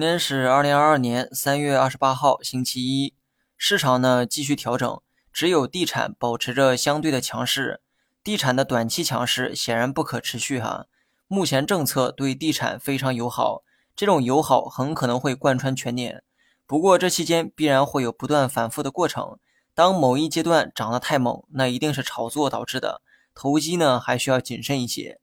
今天是二零二二年三月二十八号，星期一。市场呢继续调整，只有地产保持着相对的强势。地产的短期强势显然不可持续哈。目前政策对地产非常友好，这种友好很可能会贯穿全年。不过这期间必然会有不断反复的过程。当某一阶段涨得太猛，那一定是炒作导致的。投机呢还需要谨慎一些。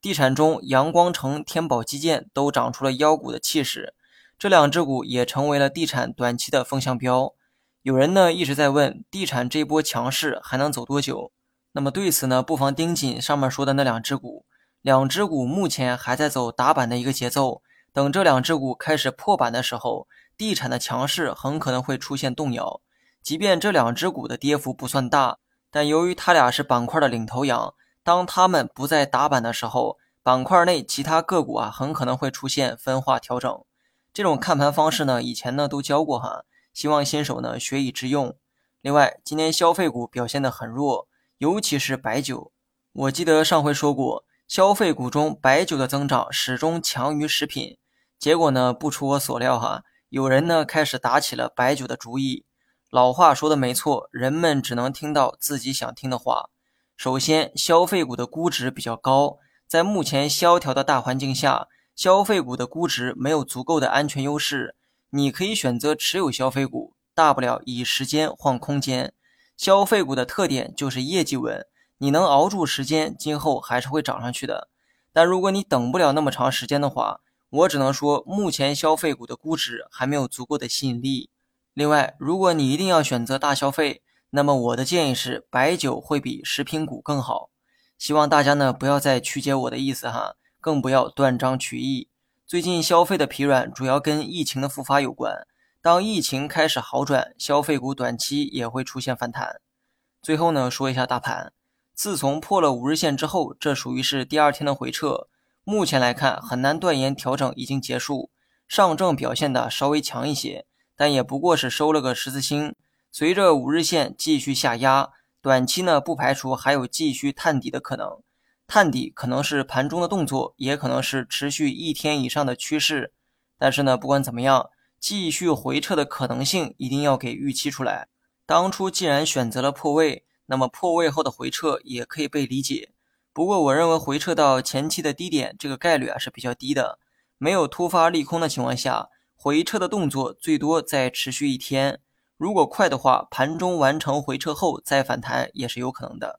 地产中，阳光城、天宝基建都长出了妖股的气势。这两只股也成为了地产短期的风向标。有人呢一直在问，地产这波强势还能走多久？那么对此呢，不妨盯紧上面说的那两只股。两只股目前还在走打板的一个节奏，等这两只股开始破板的时候，地产的强势很可能会出现动摇。即便这两只股的跌幅不算大，但由于它俩是板块的领头羊，当它们不再打板的时候，板块内其他个股啊很可能会出现分化调整。这种看盘方式呢，以前呢都教过哈，希望新手呢学以致用。另外，今天消费股表现的很弱，尤其是白酒。我记得上回说过，消费股中白酒的增长始终强于食品。结果呢，不出我所料哈，有人呢开始打起了白酒的主意。老话说的没错，人们只能听到自己想听的话。首先，消费股的估值比较高，在目前萧条的大环境下。消费股的估值没有足够的安全优势，你可以选择持有消费股，大不了以时间换空间。消费股的特点就是业绩稳，你能熬住时间，今后还是会涨上去的。但如果你等不了那么长时间的话，我只能说目前消费股的估值还没有足够的吸引力。另外，如果你一定要选择大消费，那么我的建议是白酒会比食品股更好。希望大家呢不要再曲解我的意思哈。更不要断章取义。最近消费的疲软主要跟疫情的复发有关。当疫情开始好转，消费股短期也会出现反弹。最后呢，说一下大盘。自从破了五日线之后，这属于是第二天的回撤。目前来看，很难断言调整已经结束。上证表现的稍微强一些，但也不过是收了个十字星。随着五日线继续下压，短期呢不排除还有继续探底的可能。探底可能是盘中的动作，也可能是持续一天以上的趋势。但是呢，不管怎么样，继续回撤的可能性一定要给预期出来。当初既然选择了破位，那么破位后的回撤也可以被理解。不过，我认为回撤到前期的低点这个概率啊是比较低的。没有突发利空的情况下，回撤的动作最多再持续一天。如果快的话，盘中完成回撤后再反弹也是有可能的。